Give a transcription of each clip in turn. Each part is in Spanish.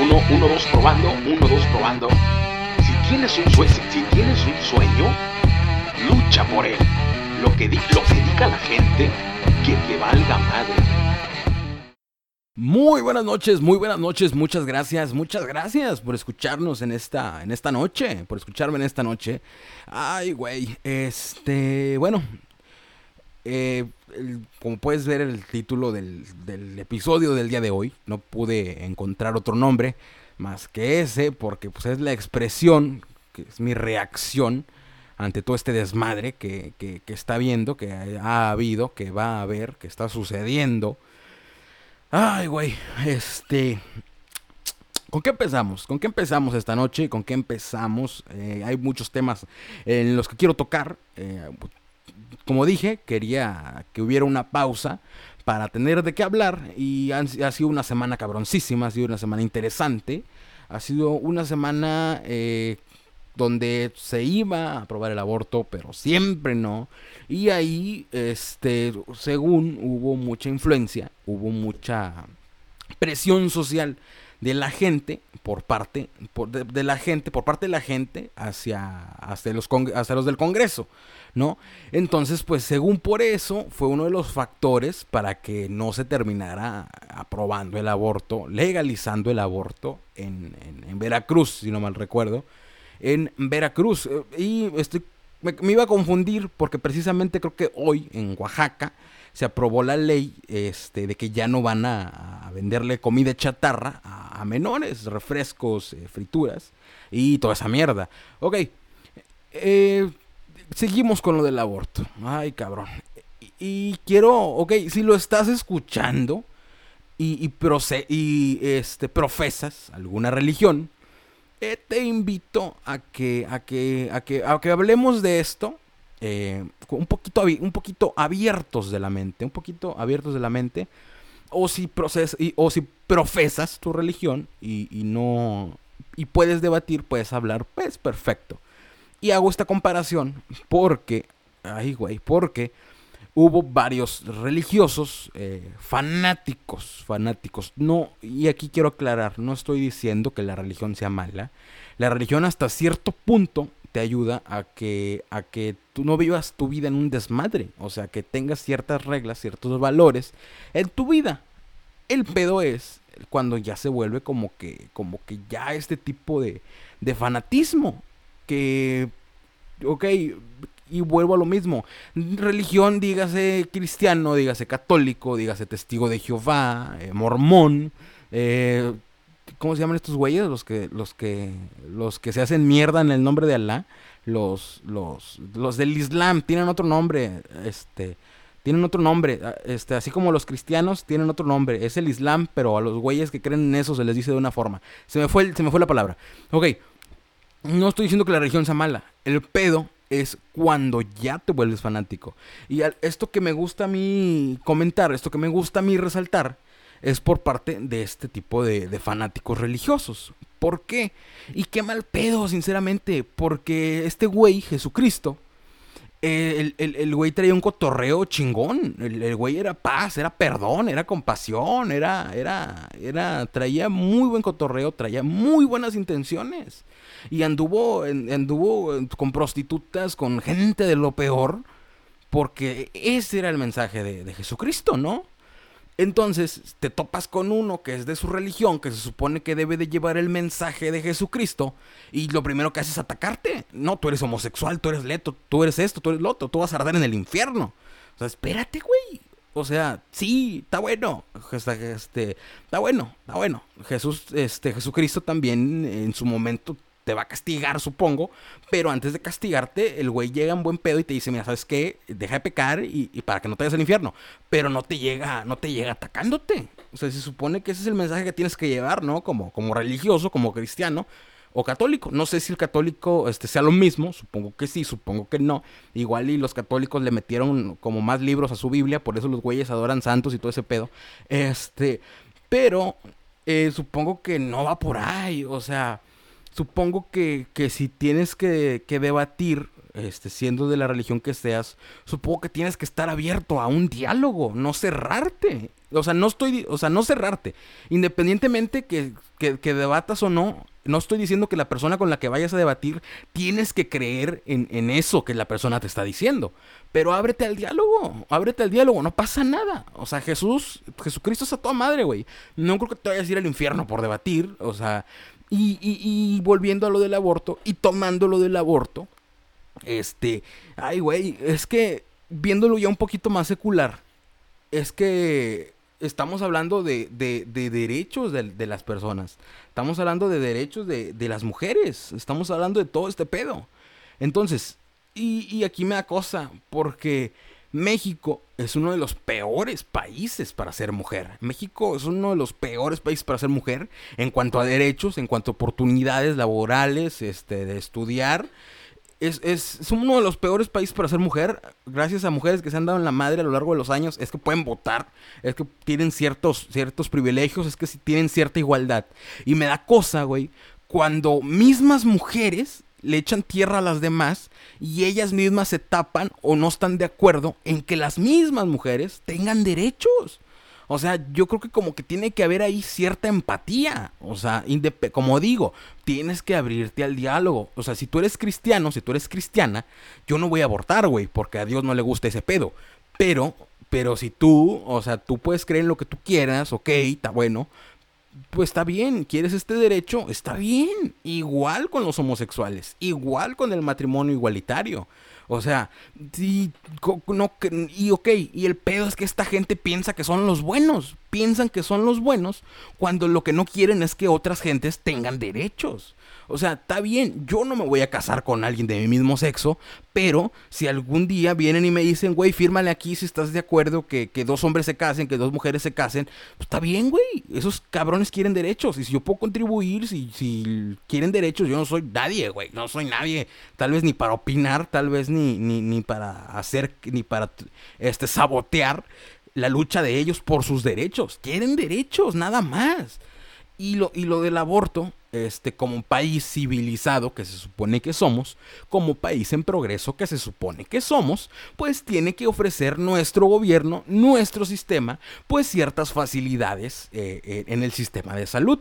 Uno, uno, dos, probando, uno, dos, probando. Si tienes un sueño, si tienes un sueño, lucha por él. Lo que, lo que diga la gente, que te valga madre. Muy buenas noches, muy buenas noches, muchas gracias, muchas gracias por escucharnos en esta, en esta noche, por escucharme en esta noche. Ay, güey, este, bueno, eh, como puedes ver el título del, episodio del día de hoy, no pude encontrar otro nombre más que ese, porque pues es la expresión, que es mi reacción ante todo este desmadre que, está viendo, que ha habido, que va a haber, que está sucediendo. Ay, güey, este... ¿Con qué empezamos? ¿Con qué empezamos esta noche? ¿Con qué empezamos? Eh, hay muchos temas en los que quiero tocar. Eh, como dije, quería que hubiera una pausa para tener de qué hablar y ha, sido una semana cabroncísima, ha sido una semana interesante, ha sido una semana eh, donde se iba a aprobar el aborto, pero siempre no. Y ahí, este, según hubo mucha influencia, hubo mucha presión social de la gente por parte de, la gente por parte de la gente hacia hacia los hacia los del Congreso ¿no? Entonces, pues según por eso fue uno de los factores para que no se terminara aprobando el aborto, legalizando el aborto en, Veracruz, si no mal recuerdo, en Veracruz. Y estoy, me, iba a confundir porque precisamente creo que hoy en Oaxaca se aprobó la ley este, de que ya no van a, venderle comida chatarra a, menores, refrescos, eh, frituras y toda esa mierda. Ok, eh, seguimos con lo del aborto. Ay, cabrón. Y, quiero, ok, si lo estás escuchando y, y, este, profesas alguna religión, eh, te invito a que, a que, a que, a que hablemos de esto eh, un, poquito, un poquito abiertos de la mente, un poquito abiertos de la mente. O si, y, o si profesas tu religión y, y no y puedes debatir, puedes hablar, pues perfecto. Y hago esta comparación porque, ay güey, porque hubo varios religiosos eh, fanáticos, fanáticos. No, y aquí quiero aclarar, no estoy diciendo que la religión sea mala. La religión hasta cierto punto te ayuda a que, a que tú no vivas tu vida en un desmadre. O sea, que tengas ciertas reglas, ciertos valores en tu vida. El pedo es cuando ya se vuelve como que, como que ya este tipo de, de fanatismo que, ok, y vuelvo a lo mismo. Religión, dígase cristiano, dígase católico, dígase testigo de Jehová, eh, mormón, eh, ¿cómo se llaman estos güeyes? Los que, los que, los que se hacen mierda en el nombre de Alá. Los, los, los del Islam tienen otro nombre, este, tienen otro nombre, este, así como los cristianos tienen otro nombre, es el Islam, pero a los güeyes que creen en eso se les dice de una forma. Se me fue, se me fue la palabra. Ok, no estoy diciendo que la religión sea mala. El pedo es cuando ya te vuelves fanático. Y esto que me gusta a mí comentar, esto que me gusta a mí resaltar, es por parte de este tipo de, fanáticos religiosos. ¿Por qué? Y qué mal pedo, sinceramente. Porque este güey, Jesucristo, el, el, güey traía un cotorreo chingón. El, güey era paz, era perdón, era compasión, era, era, era, traía muy buen cotorreo, traía muy buenas intenciones. Y anduvo, anduvo con prostitutas, con gente de lo peor, porque ese era el mensaje de, de Jesucristo, ¿no? Entonces te topas con uno que es de su religión, que se supone que debe de llevar el mensaje de Jesucristo, y lo primero que hace es atacarte. No, tú eres homosexual, tú eres leto, tú eres esto, tú eres lo otro, tú vas a arder en el infierno. O sea, espérate, güey. O sea, sí, está bueno. Este, está bueno, está bueno. Jesús, este, Jesucristo también en su momento te va a castigar, supongo, pero antes de castigarte, el güey llega en buen pedo y te dice, mira, ¿sabes qué? Deja de pecar y, para que no te vayas al infierno, pero no te llega, no te llega atacándote. O sea, se supone que ese es el mensaje que tienes que llevar, ¿no? Como, como religioso, como cristiano o católico. No sé si el católico este, sea lo mismo, supongo que sí, supongo que no. Igual y los católicos le metieron como más libros a su Biblia, por eso los güeyes adoran santos y todo ese pedo. Este, pero eh, supongo que no va por ahí, o sea supongo que, que si tienes que, que, debatir este, siendo de la religión que seas, supongo que tienes que estar abierto a un diálogo, no cerrarte. O sea, no estoy, o sea, no cerrarte. Independientemente que, que, debatas o no, no estoy diciendo que la persona con la que vayas a debatir tienes que creer en, en, eso que la persona te está diciendo. Pero ábrete al diálogo, ábrete al diálogo, no pasa nada. O sea, Jesús, Jesucristo es a toda madre, güey. No creo que te vayas a ir al infierno por debatir. O sea, y, y, volviendo a lo del aborto y tomando lo del aborto, este, ay, güey, es que viéndolo ya un poquito más secular, es que estamos hablando de, de, de derechos de, de, las personas. Estamos hablando de derechos de, las mujeres. Estamos hablando de todo este pedo. Entonces, y, y, aquí me da cosa, porque México es uno de los peores países para ser mujer. México es uno de los peores países para ser mujer en cuanto a derechos, en cuanto a oportunidades laborales, este, de estudiar es, es, uno de los peores países para ser mujer. Gracias a mujeres que se han dado en la madre a lo largo de los años. Es que pueden votar. Es que tienen ciertos, ciertos privilegios. Es que tienen cierta igualdad. Y me da cosa, güey. Cuando mismas mujeres le echan tierra a las demás y ellas mismas se tapan o no están de acuerdo en que las mismas mujeres tengan derechos. O sea, yo creo que como que tiene que haber ahí cierta empatía. O sea, como digo, tienes que abrirte al diálogo. O sea, si tú eres cristiano, si tú eres cristiana, yo no voy a abortar, güey, porque a Dios no le gusta ese pedo. Pero, pero si tú, o sea, tú puedes creer en lo que tú quieras, ok, está bueno. Pues está bien, quieres este derecho, está bien. Igual con los homosexuales, igual con el matrimonio igualitario. O sea, sí, no, y ok, y el pedo es que esta gente piensa que son los buenos, piensan que son los buenos, cuando lo que no quieren es que otras gentes tengan derechos. O sea, está bien, yo no me voy a casar con alguien de mi mismo sexo, pero si algún día vienen y me dicen, güey, fírmale aquí si estás de acuerdo que, dos hombres se casen, que dos mujeres se casen, pues está bien, güey. Esos cabrones quieren derechos. Y si yo puedo contribuir, si, si quieren derechos, yo no soy nadie, güey. No soy nadie. Tal vez ni para opinar, tal vez ni, ni, ni para hacer, ni para este, sabotear la lucha de ellos por sus derechos. Quieren derechos, nada más. Y lo, y lo del aborto, este, como país civilizado que se supone que somos, como país en progreso que se supone que somos, pues tiene que ofrecer nuestro gobierno, nuestro sistema, pues ciertas facilidades eh, eh, en el sistema de salud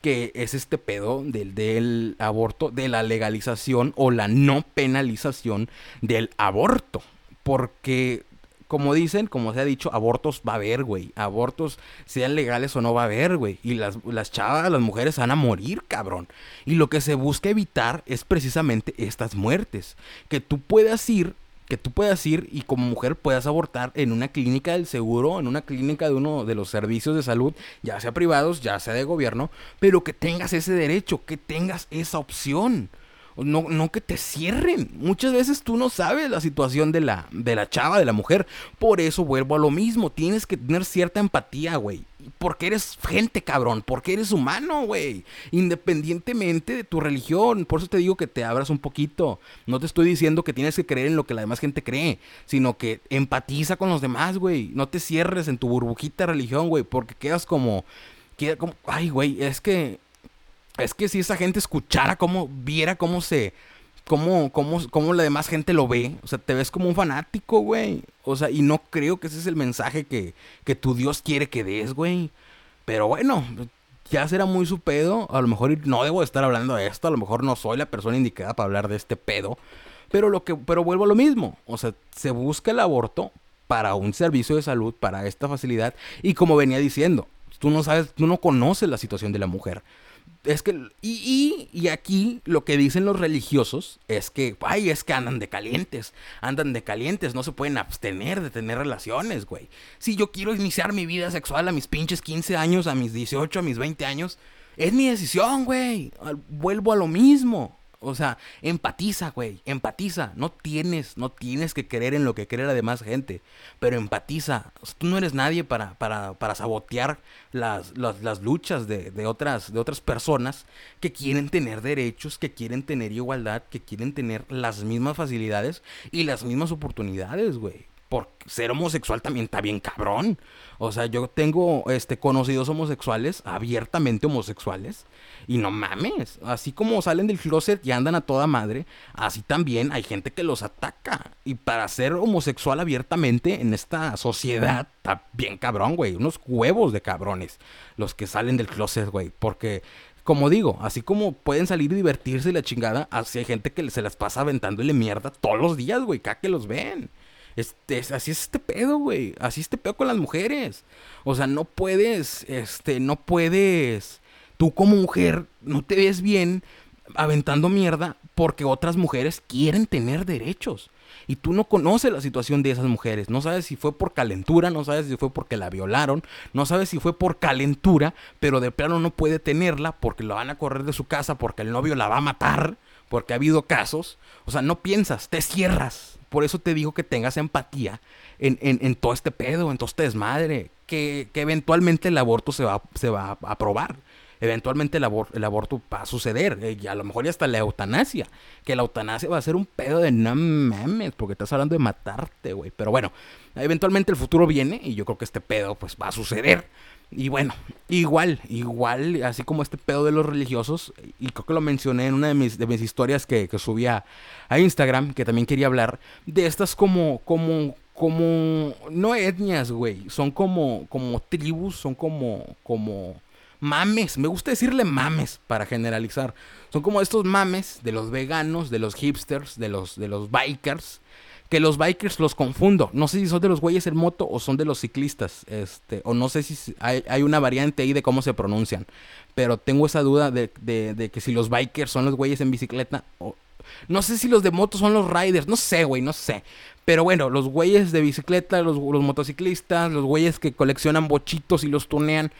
que es este pedo del, del aborto, de la legalización o la no penalización del aborto. Porque como dicen, como se ha dicho, abortos va a haber, güey. Abortos, sean legales o no va a haber, güey. Y las, las chavas, las mujeres van a morir, cabrón. Y lo que se busca evitar es precisamente estas muertes. Que tú puedas ir, que tú puedas ir y como mujer puedas abortar en una clínica del seguro, en una clínica de uno de los servicios de salud, ya sea privados, ya sea de gobierno, pero que tengas ese derecho, que tengas esa opción. No, no que te cierren. Muchas veces tú no sabes la situación de la, de la chava, de la mujer. Por eso vuelvo a lo mismo. Tienes que tener cierta empatía, güey. Porque eres gente, cabrón. Porque eres humano, güey. Independientemente de tu religión. Por eso te digo que te abras un poquito. No te estoy diciendo que tienes que creer en lo que la demás gente cree. Sino que empatiza con los demás, güey. No te cierres en tu burbujita de religión, güey. Porque quedas como... Como... Ay, güey. Es que es que si esa gente escuchara cómo, viera cómo se, cómo, cómo, cómo la demás gente lo ve, o sea, te ves como un fanático, güey. O sea, y no creo que ese es el mensaje que, que tu Dios quiere que des, güey. Pero bueno, ya será muy su pedo. A lo mejor no debo estar hablando de esto. A lo mejor no soy la persona indicada para hablar de este pedo. Pero lo que, pero vuelvo a lo mismo. O sea, se busca el aborto para un servicio de salud, para esta facilidad. Y como venía diciendo, tú no sabes, tú no conoces la situación de la mujer es que, y, y, aquí lo que dicen los religiosos es que, ay, es que andan de calientes, andan de calientes, no se pueden abstener de tener relaciones, güey. Si yo quiero iniciar mi vida sexual a mis pinches 15 años, a mis 18, a mis 20 años, es mi decisión, güey. Vuelvo a lo mismo. O sea, empatiza, güey, empatiza. No tienes, no tienes que creer en lo que cree la demás gente, pero empatiza. tú no eres nadie para, para, para sabotear las, las, luchas de, de, otras, de otras personas que quieren tener derechos, que quieren tener igualdad, que quieren tener las mismas facilidades y las mismas oportunidades, güey. Por ser homosexual también está bien cabrón. O sea, yo tengo este, conocidos homosexuales, abiertamente homosexuales, y no mames, así como salen del closet y andan a toda madre, así también hay gente que los ataca. Y para ser homosexual abiertamente en esta sociedad, está bien cabrón, güey. Unos huevos de cabrones los que salen del closet, güey. Porque como digo, así como pueden salir y divertirse la chingada, así hay gente que se las pasa aventándole mierda todos los días, güey, cada que los ven. Este, así es este pedo, güey. Así es este pedo con las mujeres. O sea, no puedes, este, no puedes. Tú como mujer no te ves bien aventando mierda porque otras mujeres quieren tener derechos. Y tú no conoces la situación de esas mujeres. No sabes si fue por calentura, no sabes si fue porque la violaron, no sabes si fue por calentura, pero de plano no puede tenerla porque la van a correr de su casa, porque el novio la va a matar, porque ha habido casos. O sea, no piensas, te cierras. Por eso te digo que tengas empatía en, todo este pedo, en todo este desmadre, que, eventualmente el aborto se va, se va a aprobar. Eventualmente el, aborto va a suceder. Eh, y a lo mejor ya hasta la eutanasia. Que la eutanasia va a ser un pedo de no mames, porque estás hablando de matarte, güey. Pero bueno, eventualmente el futuro viene y yo creo que este pedo pues va a suceder. Y bueno, igual, igual, así como este pedo de los religiosos, y creo que lo mencioné en una de mis, de mis historias que, que subí a, Instagram, que también quería hablar, de estas como, como, como, no etnias, güey, son como, como tribus, son como, como mames, me gusta decirle mames para generalizar, son como estos mames de los veganos, de los hipsters, de los, de los bikers, que los bikers los confundo. No sé si son de los güeyes en moto o son de los ciclistas. Este, o no sé si hay, una variante ahí de cómo se pronuncian. Pero tengo esa duda de, que si los bikers son los güeyes en bicicleta. O, no sé si los de moto son los riders. No sé, güey, no sé. Pero bueno, los güeyes de bicicleta, los, los motociclistas, los güeyes que coleccionan bochitos y los tunean.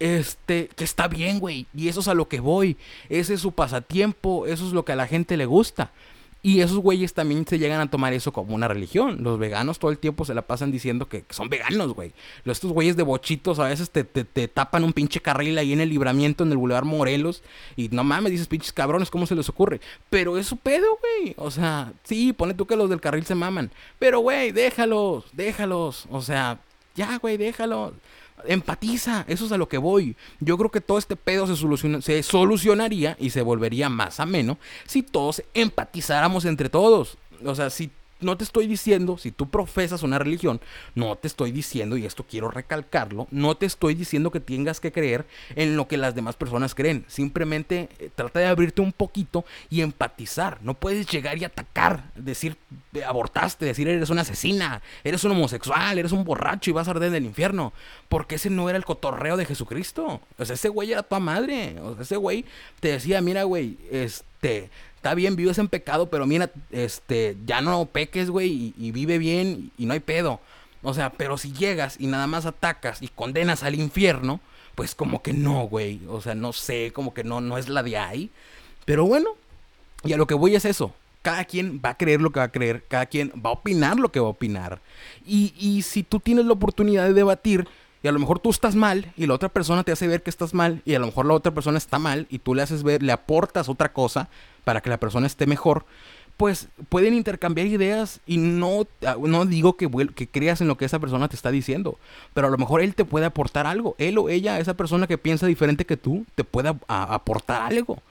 Este, que está bien, güey. Y eso es a lo que voy. Ese es su pasatiempo. Eso es lo que a la gente le gusta. Y esos güeyes también se llegan a tomar eso como una religión. Los veganos todo el tiempo se la pasan diciendo que, son veganos, güey. Estos güeyes de bochitos a veces te, tapan un pinche carril ahí en el libramiento, en el Boulevard Morelos. Y no mames, dices pinches cabrones, ¿cómo se les ocurre? Pero es su pedo, güey. O sea, sí, pone tú que los del carril se maman. Pero, güey, déjalos, déjalos. O sea, ya, güey, déjalos empatiza, eso es a lo que voy. Yo creo que todo este pedo se, se solucionaría y se volvería más ameno si todos empatizáramos entre todos. O sea, si no te estoy diciendo, si tú profesas una religión, no te estoy diciendo, y esto quiero recalcarlo, no te estoy diciendo que tengas que creer en lo que las demás personas creen. Simplemente eh, trata de abrirte un poquito y empatizar. No puedes llegar y atacar, decir, abortaste, decir, eres una asesina, eres un homosexual, eres un borracho y vas a arder del infierno. Porque ese no era el cotorreo de Jesucristo. O sea, ese güey era tu madre. O sea, ese güey te decía, mira, güey, este está bien, vives en pecado, pero mira, este, ya no peques, güey, y, vive bien y no hay pedo. O sea, pero si llegas y nada más atacas y condenas al infierno, pues como que no, güey. O sea, no sé, como que no, no es la de ahí. Pero bueno, y a lo que voy es eso. Cada quien va a creer lo que va a creer, cada quien va a opinar lo que va a opinar. Y, y si tú tienes la oportunidad de debatir, y a lo mejor tú estás mal y la otra persona te hace ver que estás mal y a lo mejor la otra persona está mal y tú le haces ver, le aportas otra cosa para que la persona esté mejor, pues pueden intercambiar ideas y no, no digo que, que creas en lo que esa persona te está diciendo, pero a lo mejor él te puede aportar algo, él o ella, esa persona que piensa diferente que tú, te puede aportar algo.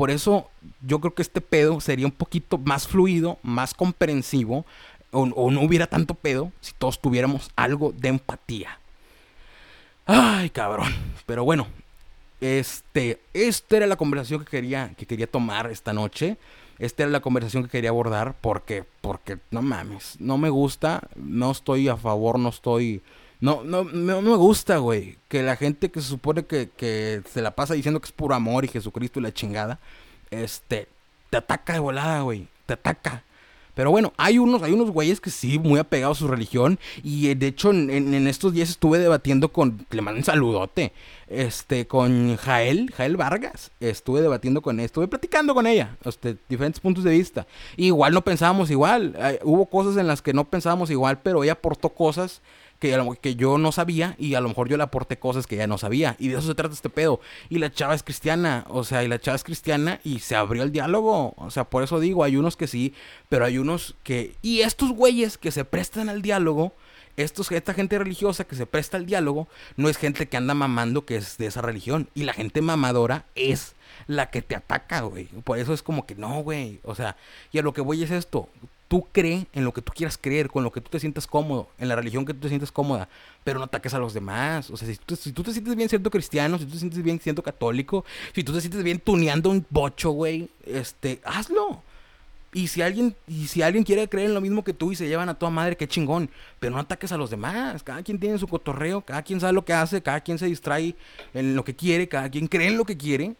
Por eso yo creo que este pedo sería un poquito más fluido, más comprensivo, o, no hubiera tanto pedo si todos tuviéramos algo de empatía. Ay, cabrón. Pero bueno, este, esta era la conversación que quería, que quería tomar esta noche. Esta era la conversación que quería abordar porque, porque, no mames, no me gusta, no estoy a favor, no estoy... No, no, no, me gusta, güey, que la gente que se supone que, que se la pasa diciendo que es puro amor y Jesucristo y la chingada, este, te ataca de volada, güey, te ataca. Pero bueno, hay unos, hay unos güeyes que sí, muy apegados a su religión. Y eh, de hecho, en, estos días estuve debatiendo con. Le mando un saludote. Este, con Jael, Jael Vargas. Estuve debatiendo con ella, estuve platicando con ella. Este, diferentes puntos de vista. Igual no pensábamos igual. hubo cosas en las que no pensábamos igual, pero ella aportó cosas que, que yo no sabía y a lo mejor yo le aporté cosas que ella no sabía. Y de eso se trata este pedo. Y la chava es cristiana, o sea, y la chava es cristiana y se abrió el diálogo. O sea, por eso digo, hay unos que sí, pero hay unos que... Y estos güeyes que se prestan al diálogo, estos, esta gente religiosa que se presta al diálogo, no es gente que anda mamando que es de esa religión. Y la gente mamadora es la que te ataca, güey. Por eso es como que no, güey. O sea, y a lo que voy es esto tú cree en lo que tú quieras creer, con lo que tú te sientas cómodo, en la religión que tú te sientes cómoda, pero no ataques a los demás. O sea, si tú, te sientes bien siendo cristiano, si tú te sientes bien siendo católico, si tú te sientes bien tuneando un bocho, güey, este, hazlo. Y si alguien, y si alguien quiere creer en lo mismo que tú y se llevan a toda madre, qué chingón. Pero no ataques a los demás. Cada quien tiene su cotorreo, cada quien sabe lo que hace, cada quien se distrae en lo que quiere, cada quien cree en lo que quiere.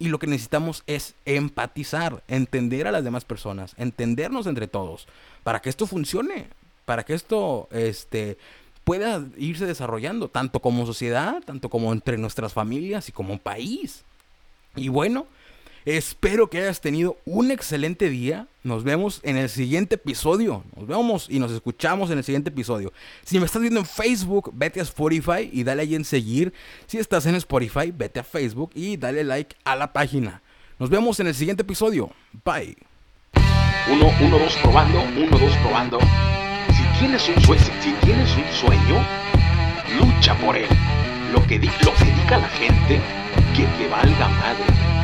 Y lo que necesitamos es empatizar, entender a las demás personas, entendernos entre todos, para que esto funcione, para que esto este, pueda irse desarrollando, tanto como sociedad, tanto como entre nuestras familias y como país. Y bueno, Espero que hayas tenido un excelente día. Nos vemos en el siguiente episodio. Nos vemos y nos escuchamos en el siguiente episodio. Si me estás viendo en Facebook, vete a Spotify y dale ahí en seguir. Si estás en Spotify, vete a Facebook y dale like a la página. Nos vemos en el siguiente episodio. Bye. Uno, uno, dos, probando. Uno, dos, probando. Si tienes un sueño, si tienes un sueño, lucha por él. Lo que, lo que diga la gente, que te valga madre